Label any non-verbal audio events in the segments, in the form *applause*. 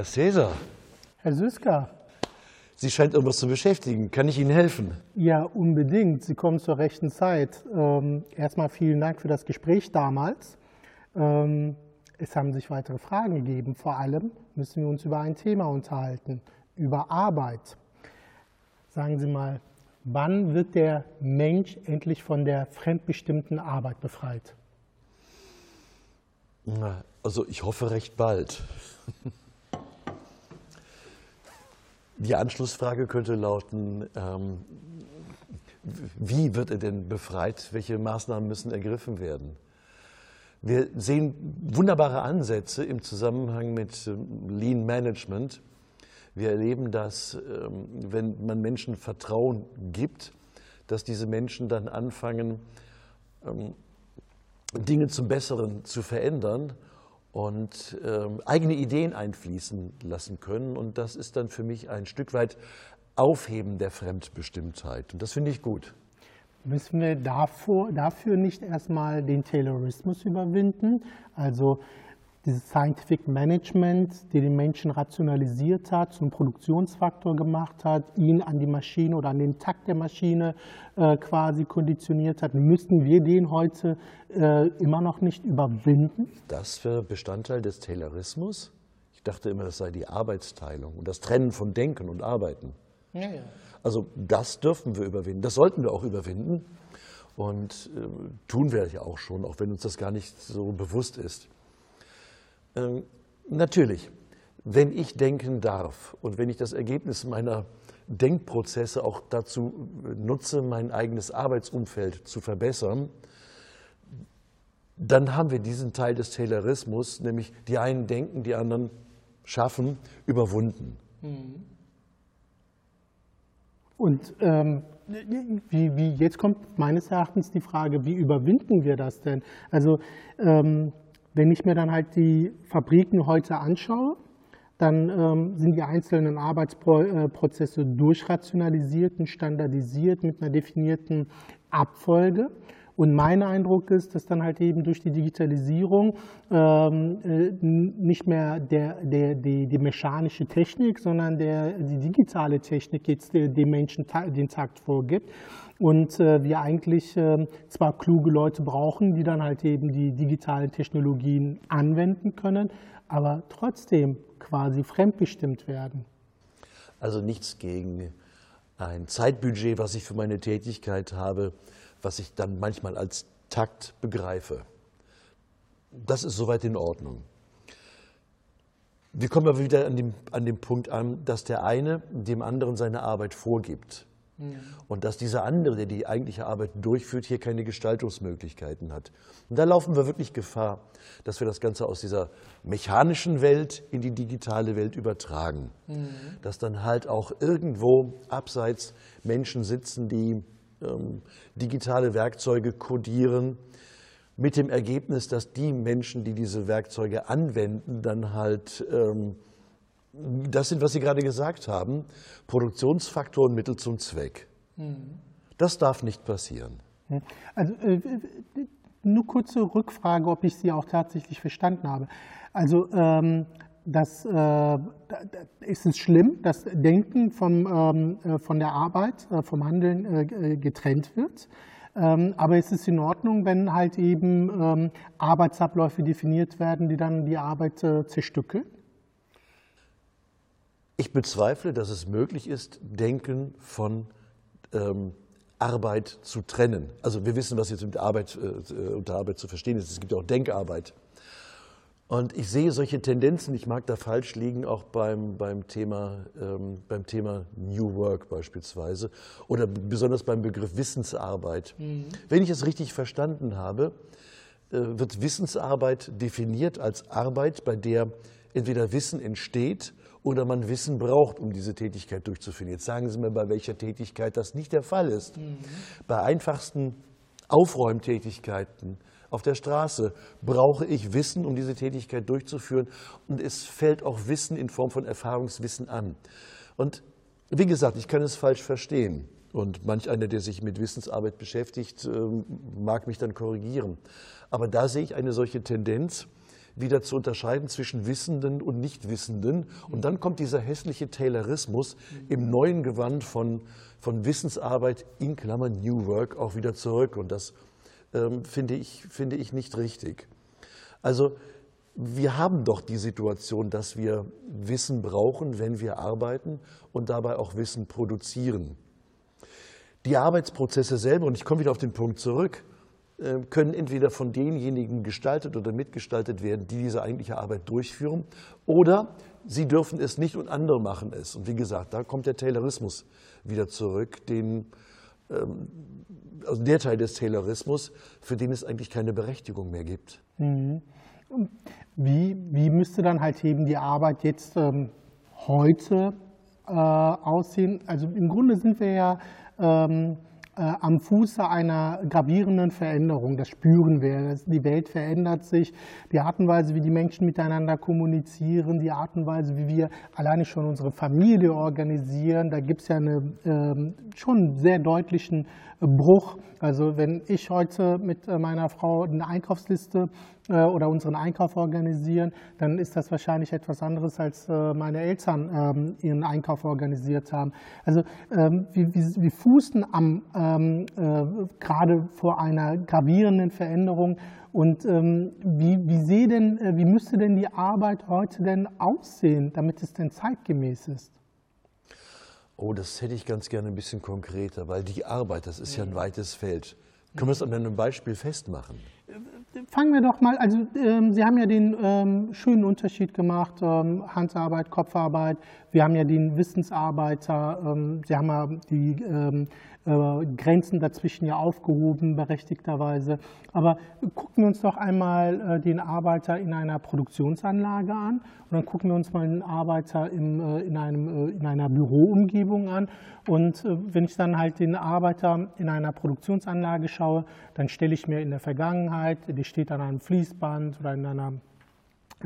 Herr Cäsar, Herr Süßka, Sie scheint irgendwas zu beschäftigen. Kann ich Ihnen helfen? ja, unbedingt. Sie kommen zur rechten Zeit. Ähm, erstmal vielen Dank für das Gespräch damals. Ähm, es haben sich weitere Fragen gegeben. Vor allem müssen wir uns über ein Thema unterhalten, über Arbeit. Sagen Sie mal, wann wird der Mensch endlich von der fremdbestimmten Arbeit befreit? Also ich hoffe recht bald. *laughs* Die Anschlussfrage könnte lauten, ähm, wie wird er denn befreit? Welche Maßnahmen müssen ergriffen werden? Wir sehen wunderbare Ansätze im Zusammenhang mit ähm, Lean Management. Wir erleben, dass ähm, wenn man Menschen Vertrauen gibt, dass diese Menschen dann anfangen, ähm, Dinge zum Besseren zu verändern und ähm, eigene Ideen einfließen lassen können. Und das ist dann für mich ein Stück weit Aufheben der Fremdbestimmtheit. Und das finde ich gut. Müssen wir davor, dafür nicht erstmal den Taylorismus überwinden? Also dieses Scientific Management, die den Menschen rationalisiert hat, zum Produktionsfaktor gemacht hat, ihn an die Maschine oder an den Takt der Maschine äh, quasi konditioniert hat. Müssten wir den heute äh, immer noch nicht überwinden? Das wäre Bestandteil des Taylorismus. Ich dachte immer, das sei die Arbeitsteilung und das Trennen von Denken und Arbeiten. Also das dürfen wir überwinden, das sollten wir auch überwinden und äh, tun wir ja auch schon, auch wenn uns das gar nicht so bewusst ist. Ähm, natürlich, wenn ich denken darf und wenn ich das Ergebnis meiner Denkprozesse auch dazu nutze, mein eigenes Arbeitsumfeld zu verbessern, dann haben wir diesen Teil des Taylorismus, nämlich die einen denken, die anderen schaffen, überwunden. Und ähm, wie, wie, jetzt kommt meines Erachtens die Frage, wie überwinden wir das denn? Also ähm, wenn ich mir dann halt die Fabriken heute anschaue, dann ähm, sind die einzelnen Arbeitsprozesse durchrationalisiert und standardisiert mit einer definierten Abfolge. Und mein Eindruck ist, dass dann halt eben durch die Digitalisierung ähm, äh, nicht mehr der, der, die, die mechanische Technik, sondern der, die digitale Technik jetzt äh, dem Menschen den Takt vorgibt. Und äh, wir eigentlich äh, zwar kluge Leute brauchen, die dann halt eben die digitalen Technologien anwenden können, aber trotzdem quasi fremdbestimmt werden. Also nichts gegen ein Zeitbudget, was ich für meine Tätigkeit habe, was ich dann manchmal als Takt begreife. Das ist soweit in Ordnung. Wir kommen aber wieder an dem, an dem Punkt an, dass der eine dem anderen seine Arbeit vorgibt. Und dass dieser andere, der die eigentliche Arbeit durchführt, hier keine Gestaltungsmöglichkeiten hat. Und da laufen wir wirklich Gefahr, dass wir das Ganze aus dieser mechanischen Welt in die digitale Welt übertragen. Dass dann halt auch irgendwo abseits Menschen sitzen, die digitale Werkzeuge kodieren, mit dem Ergebnis, dass die Menschen, die diese Werkzeuge anwenden, dann halt ähm, das sind, was Sie gerade gesagt haben, Produktionsfaktoren Mittel zum Zweck. Das darf nicht passieren. Also äh, nur kurze Rückfrage, ob ich Sie auch tatsächlich verstanden habe. Also ähm, das, äh, ist es schlimm, dass Denken vom, ähm, äh, von der Arbeit, äh, vom Handeln äh, äh, getrennt wird. Ähm, aber es ist in Ordnung, wenn halt eben ähm, Arbeitsabläufe definiert werden, die dann die Arbeit äh, zerstückeln. Ich bezweifle, dass es möglich ist, Denken von ähm, Arbeit zu trennen. Also wir wissen, was jetzt mit Arbeit, unter Arbeit zu verstehen ist. Es gibt ja auch Denkarbeit. Und ich sehe solche Tendenzen, ich mag da falsch liegen, auch beim, beim, Thema, ähm, beim Thema New Work beispielsweise oder besonders beim Begriff Wissensarbeit. Wenn ich es richtig verstanden habe, äh, wird Wissensarbeit definiert als Arbeit, bei der entweder Wissen entsteht oder man Wissen braucht, um diese Tätigkeit durchzuführen. Jetzt sagen Sie mir, bei welcher Tätigkeit das nicht der Fall ist. Bei einfachsten Aufräumtätigkeiten auf der Straße brauche ich Wissen, um diese Tätigkeit durchzuführen. Und es fällt auch Wissen in Form von Erfahrungswissen an. Und wie gesagt, ich kann es falsch verstehen. Und manch einer, der sich mit Wissensarbeit beschäftigt, ähm, mag mich dann korrigieren. Aber da sehe ich eine solche Tendenz, wieder zu unterscheiden zwischen Wissenden und Nichtwissenden. Und dann kommt dieser hässliche Taylorismus im neuen Gewand von, von Wissensarbeit in Klammern New Work auch wieder zurück. Und das ähm, finde, ich, finde ich nicht richtig. Also wir haben doch die Situation, dass wir Wissen brauchen, wenn wir arbeiten und dabei auch Wissen produzieren. Die Arbeitsprozesse selber, und ich komme wieder auf den Punkt zurück, äh, können entweder von denjenigen gestaltet oder mitgestaltet werden, die diese eigentliche Arbeit durchführen, oder sie dürfen es nicht und andere machen es. Und wie gesagt, da kommt der Taylorismus wieder zurück, den, also der Teil des Taylorismus, für den es eigentlich keine Berechtigung mehr gibt. Mhm. Wie, wie müsste dann halt eben die Arbeit jetzt ähm, heute äh, aussehen? Also im Grunde sind wir ja ähm, äh, am Fuße einer gravierenden Veränderung. Das spüren wir. Die Welt verändert sich. Die Art und Weise, wie die Menschen miteinander kommunizieren, die Art und Weise, wie wir alleine schon unsere Familie organisieren, da gibt es ja einen äh, schon sehr deutlichen Bruch. Also wenn ich heute mit äh, meiner Frau eine Einkaufsliste äh, oder unseren Einkauf organisieren, dann ist das wahrscheinlich etwas anderes, als äh, meine Eltern ähm, ihren Einkauf organisiert haben. Also ähm, wir, fußen am, ähm, gerade vor einer gravierenden Veränderung. Und wie, wie, denn, wie müsste denn die Arbeit heute denn aussehen, damit es denn zeitgemäß ist? Oh, das hätte ich ganz gerne ein bisschen konkreter, weil die Arbeit, das ist ja ein weites Feld. Können wir es an einem Beispiel festmachen? Fangen wir doch mal, also ähm, Sie haben ja den ähm, schönen Unterschied gemacht, ähm, Handarbeit, Kopfarbeit. Wir haben ja den Wissensarbeiter, ähm, Sie haben ja die ähm, äh, Grenzen dazwischen ja aufgehoben, berechtigterweise. Aber gucken wir uns doch einmal äh, den Arbeiter in einer Produktionsanlage an und dann gucken wir uns mal den Arbeiter im, äh, in, einem, in einer Büroumgebung an. Und wenn ich dann halt den Arbeiter in einer Produktionsanlage schaue, dann stelle ich mir in der Vergangenheit, die steht an einem Fließband oder in einer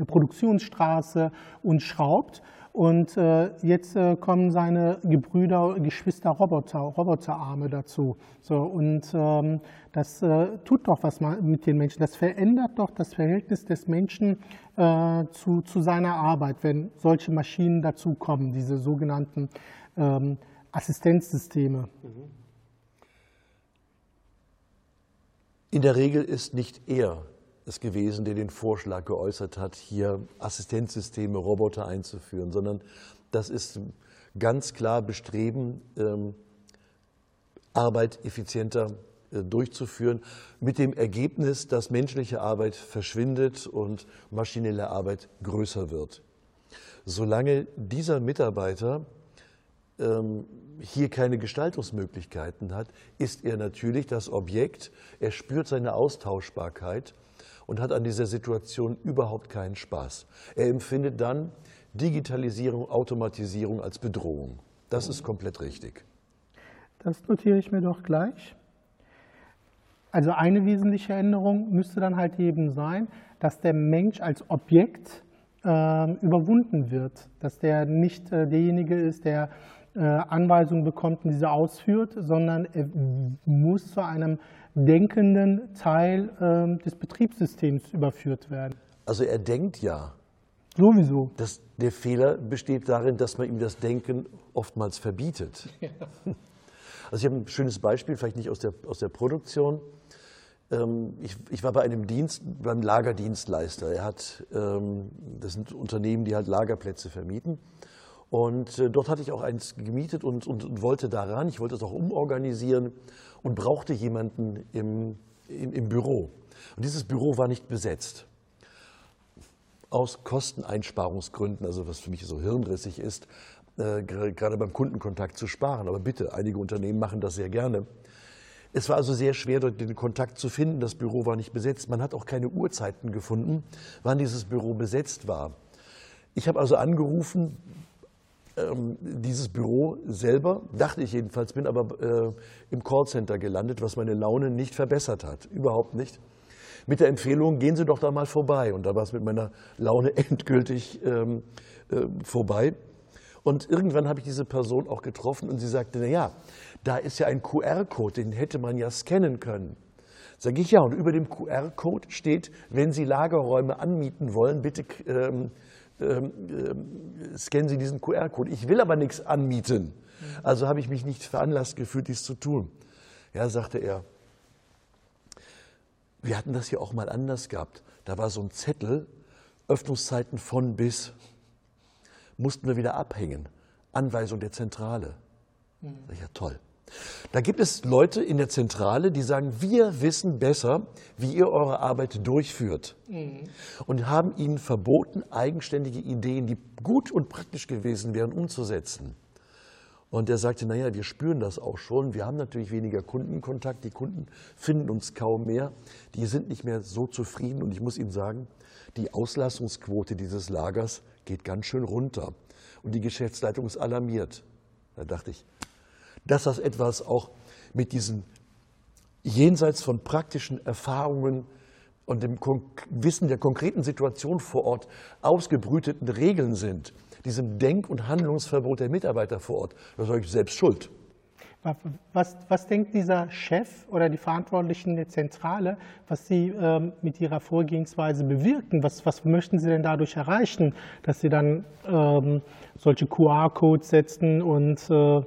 Produktionsstraße und schraubt. Und äh, jetzt äh, kommen seine Gebrüder, Geschwister Roboter, Roboterarme dazu. So, und ähm, das äh, tut doch was mit den Menschen. Das verändert doch das Verhältnis des Menschen äh, zu, zu seiner Arbeit, wenn solche Maschinen dazukommen, diese sogenannten ähm, Assistenzsysteme. In der Regel ist nicht er es gewesen, der den Vorschlag geäußert hat, hier Assistenzsysteme, Roboter einzuführen, sondern das ist ganz klar Bestreben, ähm, Arbeit effizienter äh, durchzuführen, mit dem Ergebnis, dass menschliche Arbeit verschwindet und maschinelle Arbeit größer wird. Solange dieser Mitarbeiter ähm, hier keine Gestaltungsmöglichkeiten hat, ist er natürlich das Objekt, er spürt seine Austauschbarkeit und hat an dieser Situation überhaupt keinen Spaß. Er empfindet dann Digitalisierung, Automatisierung als Bedrohung. Das ist komplett richtig. Das notiere ich mir doch gleich. Also eine wesentliche Änderung müsste dann halt eben sein, dass der Mensch als Objekt äh, überwunden wird, dass der nicht äh, derjenige ist, der Anweisungen bekommt und diese ausführt, sondern er muss zu einem denkenden Teil äh, des Betriebssystems überführt werden. Also er denkt ja. Sowieso. Das, der Fehler besteht darin, dass man ihm das Denken oftmals verbietet. *laughs* Ja. Also ich habe ein schönes Beispiel, vielleicht nicht aus der, aus der Produktion. Ähm, ich, ich, war bei einem Dienst, beim Lagerdienstleister. Er hat, ähm, das sind Unternehmen, die halt Lagerplätze vermieten. Und äh, dort hatte ich auch eins gemietet und, und, und wollte daran. Ich wollte es auch umorganisieren und brauchte jemanden im, im, im Büro. Und dieses Büro war nicht besetzt. Aus Kosteneinsparungsgründen, also was für mich so hirnrissig ist, äh, gerade beim Kundenkontakt zu sparen. Aber bitte, einige Unternehmen machen das sehr gerne. Es war also sehr schwer, dort den Kontakt zu finden. Das Büro war nicht besetzt. Man hat auch keine Uhrzeiten gefunden, wann dieses Büro besetzt war. Ich habe also angerufen, ähm, dieses Büro selber, dachte ich jedenfalls, bin aber äh, im Callcenter gelandet, was meine Laune nicht verbessert hat. Überhaupt nicht. Mit der Empfehlung, gehen Sie doch da mal vorbei. Und da war es mit meiner Laune *laughs* endgültig ähm, äh, vorbei. Und irgendwann habe ich diese Person auch getroffen und sie sagte, na ja, da ist ja ein QR-Code, den hätte man ja scannen können. Sage ich ja, und über dem QR-Code steht, wenn Sie Lagerräume anmieten wollen, bitte ähm, ähm, äh, scannen Sie diesen QR-Code. Ich will aber nichts anmieten. Also habe ich mich nicht veranlasst gefühlt, dies zu tun. Ja, sagte er. Wir hatten das hier auch mal anders gehabt. Da war so ein Zettel, Öffnungszeiten von bis. Mussten wir wieder abhängen. Anweisung der Zentrale. Ja, toll. Da gibt es Leute in der Zentrale, die sagen, wir wissen besser, wie ihr eure Arbeit durchführt. Mhm. Und haben ihnen verboten, eigenständige Ideen, die gut und praktisch gewesen wären, umzusetzen. Und er sagte, naja, wir spüren das auch schon. Wir haben natürlich weniger Kundenkontakt. Die Kunden finden uns kaum mehr. Die sind nicht mehr so zufrieden. Und ich muss Ihnen sagen, die Auslassungsquote dieses Lagers geht ganz schön runter. Und die Geschäftsleitung ist alarmiert. Da dachte ich, dass das etwas auch mit diesen jenseits von praktischen Erfahrungen und dem Wissen der konkreten Situation vor Ort ausgebrüteten Regeln sind, diesem Denk- und Handlungsverbot der Mitarbeiter vor Ort, da sage ich selbst schuld. Was, was, denkt dieser Chef oder die Verantwortlichen der Zentrale, was Sie ähm, mit Ihrer Vorgehensweise bewirken? Was, was, möchten Sie denn dadurch erreichen, dass Sie dann ähm, solche QR-Codes setzen und äh,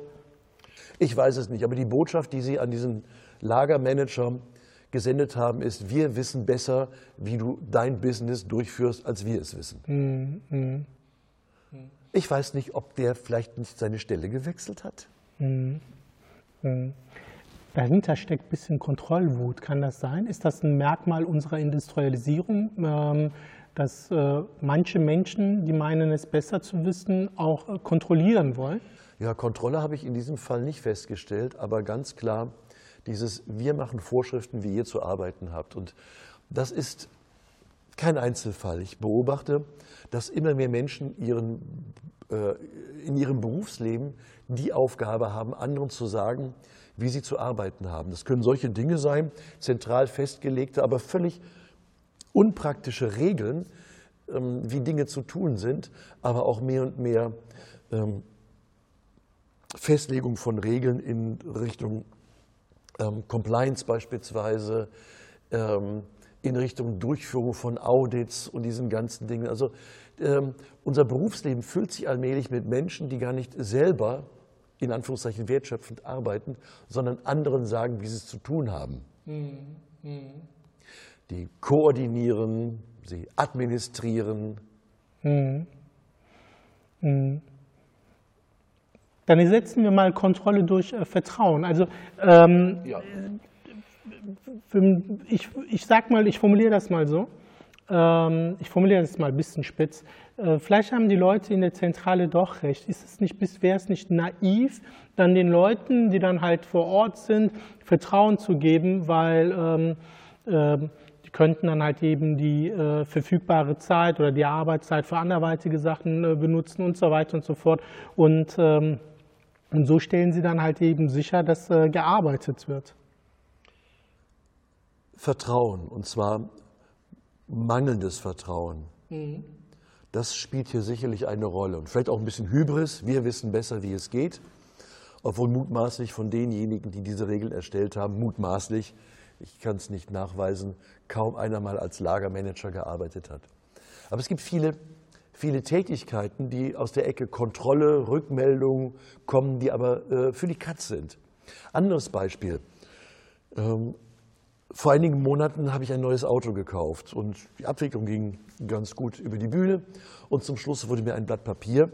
ich weiß es nicht, aber die Botschaft, die Sie an diesen Lagermanager gesendet haben, ist, wir wissen besser, wie du dein Business durchführst, als wir es wissen. Mhm. Ich weiß nicht, ob der vielleicht nicht seine Stelle gewechselt hat. Mhm. Dahinter steckt ein bisschen Kontrollwut. Kann das sein? Ist das ein Merkmal unserer Industrialisierung, ähm, dass äh, manche Menschen, die meinen es besser zu wissen, auch äh, kontrollieren wollen? Ja, Kontrolle habe ich in diesem Fall nicht festgestellt, aber ganz klar dieses, wir machen Vorschriften, wie ihr zu arbeiten habt. Und das ist kein Einzelfall. Ich beobachte, dass immer mehr Menschen ihren, äh, in ihrem Berufsleben die Aufgabe haben, anderen zu sagen, wie sie zu arbeiten haben. Das können solche Dinge sein, zentral festgelegte, aber völlig unpraktische Regeln, ähm, wie Dinge zu tun sind, aber auch mehr und mehr ähm, Festlegung von Regeln in Richtung ähm, Compliance beispielsweise, ähm, in Richtung Durchführung von Audits und diesen ganzen Dingen. Also ähm, unser Berufsleben füllt sich allmählich mit Menschen, die gar nicht selber in Anführungszeichen wertschöpfend arbeiten, sondern anderen sagen, wie sie es zu tun haben. Mhm. Mhm. Die koordinieren, sie administrieren. Mhm. Dann setzen wir mal Kontrolle durch äh, Vertrauen. Also ähm, ja. ich, ich sag mal, ich formuliere das mal so. Ähm, ich formuliere das mal ein bisschen spitz. Äh, vielleicht haben die Leute in der Zentrale doch recht. Ist es nicht, wäre es nicht naiv, dann den Leuten, die dann halt vor Ort sind, Vertrauen zu geben, weil ähm, äh, die könnten dann halt eben die äh, verfügbare Zeit oder die Arbeitszeit für anderweitige Sachen äh, benutzen und so weiter und so fort. Und ähm, und so stellen sie dann halt eben sicher, dass äh, gearbeitet wird. Vertrauen, und zwar mangelndes Vertrauen. Mhm. Das spielt hier sicherlich eine Rolle. Und vielleicht auch ein bisschen Hybris. Wir wissen besser, wie es geht. Obwohl mutmaßlich von denjenigen, die diese Regeln erstellt haben, mutmaßlich, ich kann es nicht nachweisen, kaum einer mal als Lagermanager gearbeitet hat. Aber es gibt viele viele Tätigkeiten, die aus der Ecke Kontrolle, Rückmeldung kommen, die aber äh, für die Katz sind. Anderes Beispiel. Ähm, vor einigen Monaten habe ich ein neues Auto gekauft und die Abwicklung ging ganz gut über die Bühne und zum Schluss wurde mir ein Blatt Papier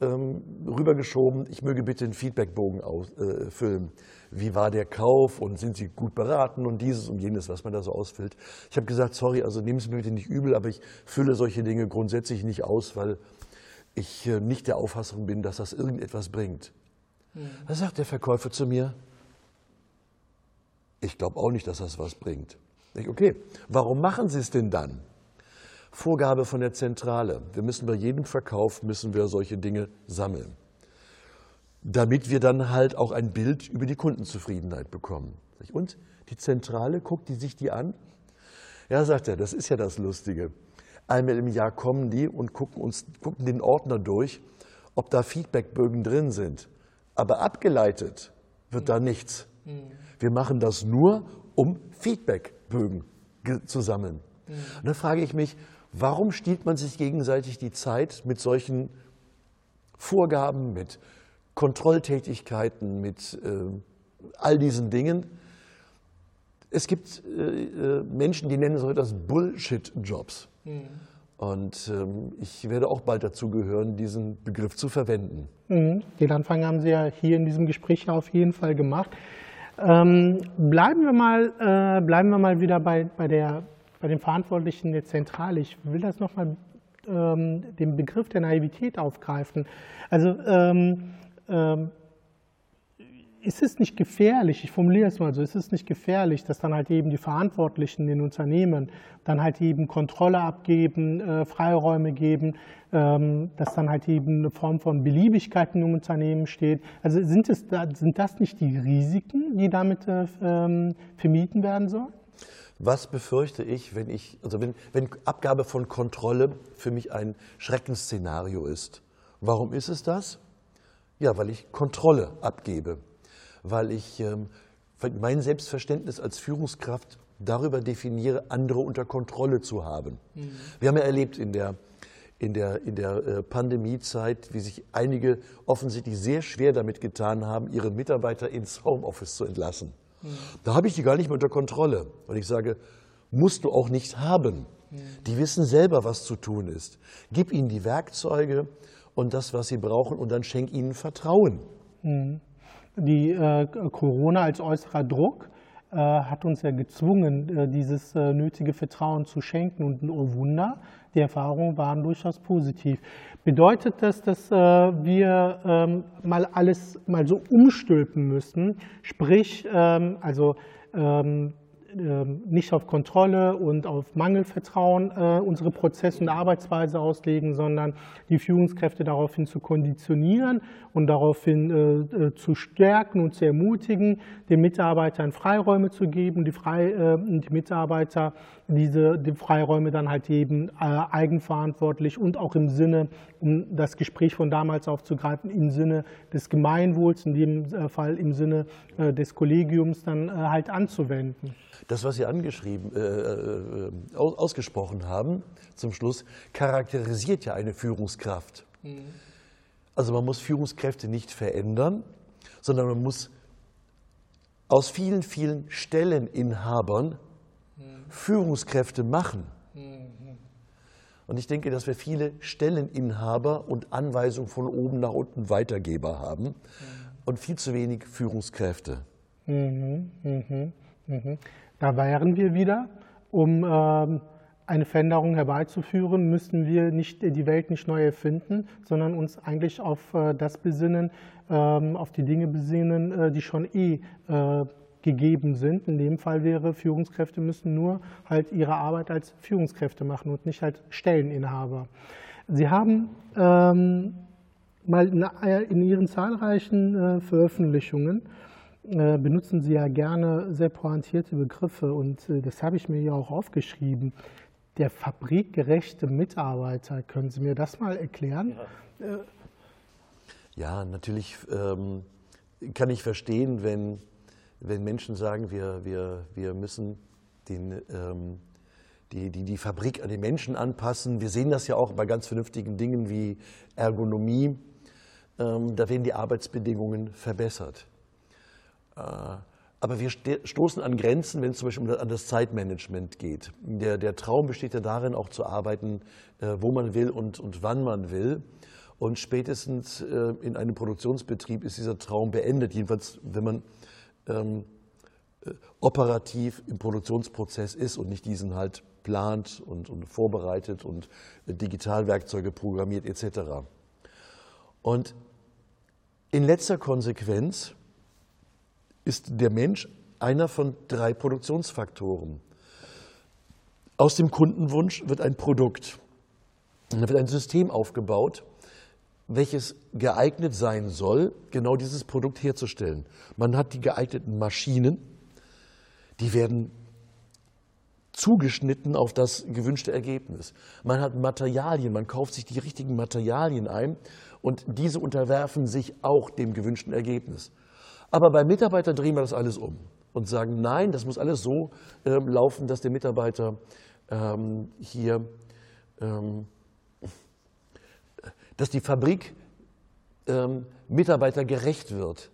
ähm, rübergeschoben, ich möge bitte einen Feedbackbogen ausfüllen. Äh, Wie war der Kauf und sind Sie gut beraten und dieses und jenes, was man da so ausfüllt. Ich habe gesagt, sorry, also nehmen Sie mir bitte nicht übel, aber ich fülle solche Dinge grundsätzlich nicht aus, weil ich äh, nicht der Auffassung bin, dass das irgendetwas bringt. Mhm. Da sagt der Verkäufer zu mir, ich glaube auch nicht, dass das was bringt. Ich, okay, warum machen Sie es denn dann? Vorgabe von der Zentrale. Wir müssen bei jedem Verkauf müssen wir solche Dinge sammeln, damit wir dann halt auch ein Bild über die Kundenzufriedenheit bekommen. Und die Zentrale guckt die sich die an. Ja, sagt er, das ist ja das Lustige. Einmal im Jahr kommen die und gucken uns gucken den Ordner durch, ob da Feedbackbögen drin sind. Aber abgeleitet wird da nichts. Wir machen das nur, um Feedbackbögen zu sammeln. Mhm. Und dann frage ich mich, warum stiehlt man sich gegenseitig die Zeit mit solchen Vorgaben, mit Kontrolltätigkeiten, mit äh, all diesen Dingen? Es gibt äh, äh Menschen, die nennen so etwas Bullshit-Jobs. Mhm. Und ähm, ich werde auch bald dazu gehören, diesen Begriff zu verwenden. Mhm. Den Anfang haben Sie ja hier in diesem Gespräch auf jeden Fall gemacht. Ähm, bleiben, wir mal, äh, bleiben wir mal wieder bei, bei, der, bei den Verantwortlichen der Zentrale. Ich will das nochmal ähm, den Begriff der Naivität aufgreifen. Also ähm, ähm, ist es nicht gefährlich, ich formuliere es mal so, ist es nicht gefährlich, dass dann halt eben die Verantwortlichen in Unternehmen dann halt eben Kontrolle abgeben, äh, Freiräume geben, ähm, dass dann halt eben eine Form von Beliebigkeit im Unternehmen steht. Also sind, es, sind das nicht die Risiken, die damit äh, ähm, vermieden werden sollen? Was befürchte ich, wenn ich, also wenn, wenn Abgabe von Kontrolle für mich ein Schreckensszenario ist? Warum ist es das? Ja, weil ich Kontrolle abgebe weil ich ähm, mein Selbstverständnis als Führungskraft darüber definiere, andere unter Kontrolle zu haben. Mhm. Wir haben ja erlebt in der, in der, in der äh, Pandemiezeit, wie sich einige offensichtlich sehr schwer damit getan haben, ihre Mitarbeiter ins Homeoffice zu entlassen. Mhm. Da habe ich die gar nicht mehr unter Kontrolle. Und ich sage, musst du auch nicht haben. Mhm. Die wissen selber, was zu tun ist. Gib ihnen die Werkzeuge und das, was sie brauchen, und dann schenk ihnen Vertrauen. Mhm die äh, Corona als äußerer Druck äh, hat uns ja gezwungen, äh, dieses äh, nötige Vertrauen zu schenken. Und oh Wunder, die Erfahrungen waren durchaus positiv. Bedeutet das, dass äh, wir ähm, mal alles mal so umstülpen müssen? Sprich, ähm, also ähm, nicht auf Kontrolle und auf Mangelvertrauen äh, unsere Prozesse und Arbeitsweise auslegen, sondern die Führungskräfte daraufhin zu konditionieren und daraufhin äh, äh, zu stärken und zu ermutigen, den Mitarbeitern Freiräume zu geben, die, Frei, die Mitarbeiter diese die Freiräume dann halt eben eigenverantwortlich und auch im Sinne, um das Gespräch von damals aufzugreifen, im Sinne des Gemeinwohls, in dem Fall im Sinne des Kollegiums dann halt anzuwenden. Das, was Sie angeschrieben, äh, äh, ausgesprochen haben, zum Schluss, charakterisiert ja eine Führungskraft. Mhm. Also man muss Führungskräfte nicht verändern, sondern man muss aus vielen, vielen Stelleninhabern mhm. Führungskräfte machen. Mhm. Und ich denke, dass wir viele Stelleninhaber und Anweisungen von oben nach unten Weitergeber haben mhm. und viel zu wenig Führungskräfte. Mhm. Mhm. mhm. Da wären wir wieder, um ähm, eine Veränderung herbeizuführen, müssten wir nicht die Welt nicht neu erfinden, sondern uns eigentlich auf äh, das besinnen, ähm, auf die Dinge besinnen, äh, die schon eh äh, gegeben sind. In dem Fall wäre, Führungskräfte müssen nur halt ihre Arbeit als Führungskräfte machen und nicht als Stelleninhaber. Sie haben ähm, mal in, Ihren zahlreichen Veröffentlichungen äh, benutzen Sie ja gerne sehr pointierte Begriffe und äh, das habe ich mir ja auch aufgeschrieben. Der fabrikgerechte Mitarbeiter, können Sie mir das mal erklären? Ja, äh, ja natürlich ähm, kann ich verstehen, wenn, wenn Menschen sagen, wir, wir, wir müssen den, ähm, die, die, die Fabrik an den Menschen anpassen. Wir sehen das ja auch bei ganz vernünftigen Dingen wie Ergonomie. Ähm, da werden die Arbeitsbedingungen verbessert. Äh, aber wir stoßen an Grenzen, wenn es zum Beispiel an das Zeitmanagement geht. Der, der Traum besteht ja darin, auch zu arbeiten, äh, wo man will und, und wann man will. Und spätestens äh, in einem Produktionsbetrieb ist dieser Traum beendet. Jedenfalls, wenn man ähm, operativ im Produktionsprozess ist und nicht diesen halt plant und, und vorbereitet und Digitalwerkzeuge programmiert etc. Und in letzter Konsequenz ist der Mensch einer von drei Produktionsfaktoren. Aus dem Kundenwunsch wird ein Produkt. Da wird ein System aufgebaut, welches geeignet sein soll, genau dieses Produkt herzustellen. Man hat die geeigneten Maschinen, die werden zugeschnitten auf das gewünschte Ergebnis. Man hat Materialien, man kauft sich die richtigen Materialien ein und diese unterwerfen sich auch dem gewünschten Ergebnis. Aber bei Mitarbeitern drehen wir das alles um und sagen, nein, das muss alles so äh, laufen, dass der Mitarbeiter ähm, hier, ähm, dass die Fabrik ähm, mitarbeitergerecht wird.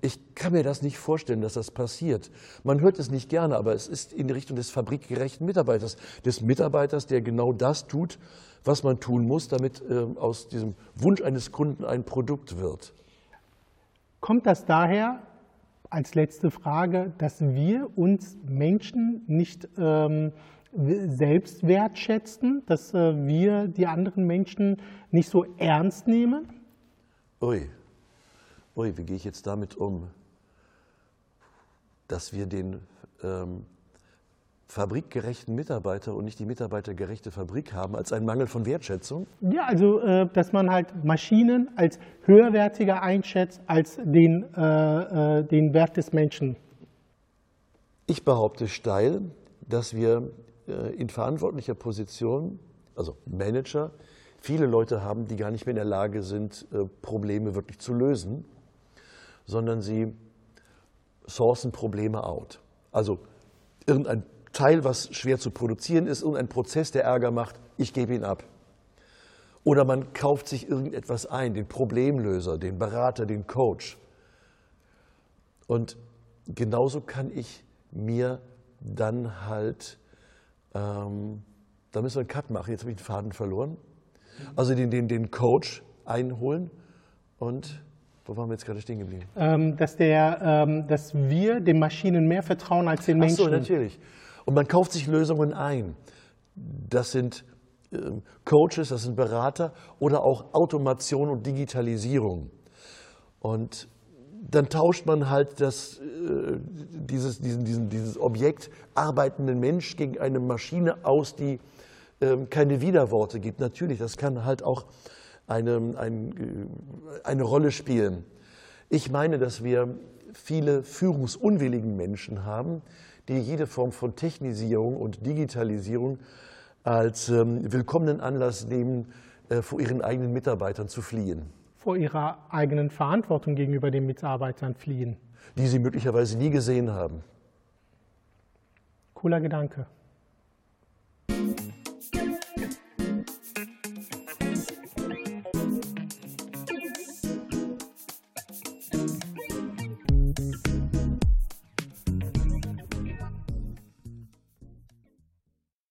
Ich kann mir das nicht vorstellen, dass das passiert. Man hört es nicht gerne, aber es ist in die Richtung des fabrikgerechten Mitarbeiters, des Mitarbeiters, der genau das tut, was man tun muss, damit äh, aus diesem Wunsch eines Kunden ein Produkt wird. Kommt das daher, als letzte Frage, dass wir uns Menschen nicht ähm, selbst wertschätzen, dass äh, wir die anderen Menschen nicht so ernst nehmen? Ui, ui, wie gehe ich jetzt damit um? Dass wir den ähm, fabrikgerechten Mitarbeiter und nicht die mitarbeitergerechte Fabrik haben, als einen Mangel von Wertschätzung? Ja, also äh, dass man halt Maschinen als höherwertiger einschätzt als den, äh, äh, den Wert des Menschen. Ich behaupte steil, dass wir äh, in verantwortlicher Position, also Manager, viele Leute haben, die gar nicht mehr in der Lage sind, Probleme wirklich zu lösen, sondern sie sourcen Probleme out. Also irgendein Teil, was schwer zu produzieren ist, irgendein Prozess, der Ärger macht, ich gebe ihn ab. Oder man kauft sich irgendetwas ein, den Problemlöser, den Berater, den Coach. Und genauso kann ich mir dann halt, ähm, da müssen wir einen Cut machen, jetzt habe ich den Faden verloren. Also den, den, den Coach einholen und wo waren wir jetzt gerade stehen geblieben? Ähm, dass, der, ähm, dass wir den Maschinen mehr vertrauen als den Menschen. Ach so, natürlich. Und man kauft sich Lösungen ein. Das sind ähm, Coaches, das sind Berater oder auch Automation und Digitalisierung. Und dann tauscht man halt das, äh, dieses, diesen, diesen, dieses Objekt arbeitenden Mensch gegen eine Maschine aus, die ähm, keine Widerworte gibt. Natürlich, das kann halt auch eine, ein, äh, eine Rolle spielen. Ich meine, dass wir viele führungsunwilligen Menschen haben, die jede Form von Technisierung und Digitalisierung als ähm, willkommenen Anlass nehmen, äh, vor ihren eigenen Mitarbeitern zu fliehen. Vor ihrer eigenen Verantwortung gegenüber den Mitarbeitern fliehen. Die sie möglicherweise nie gesehen haben. Cooler Gedanke.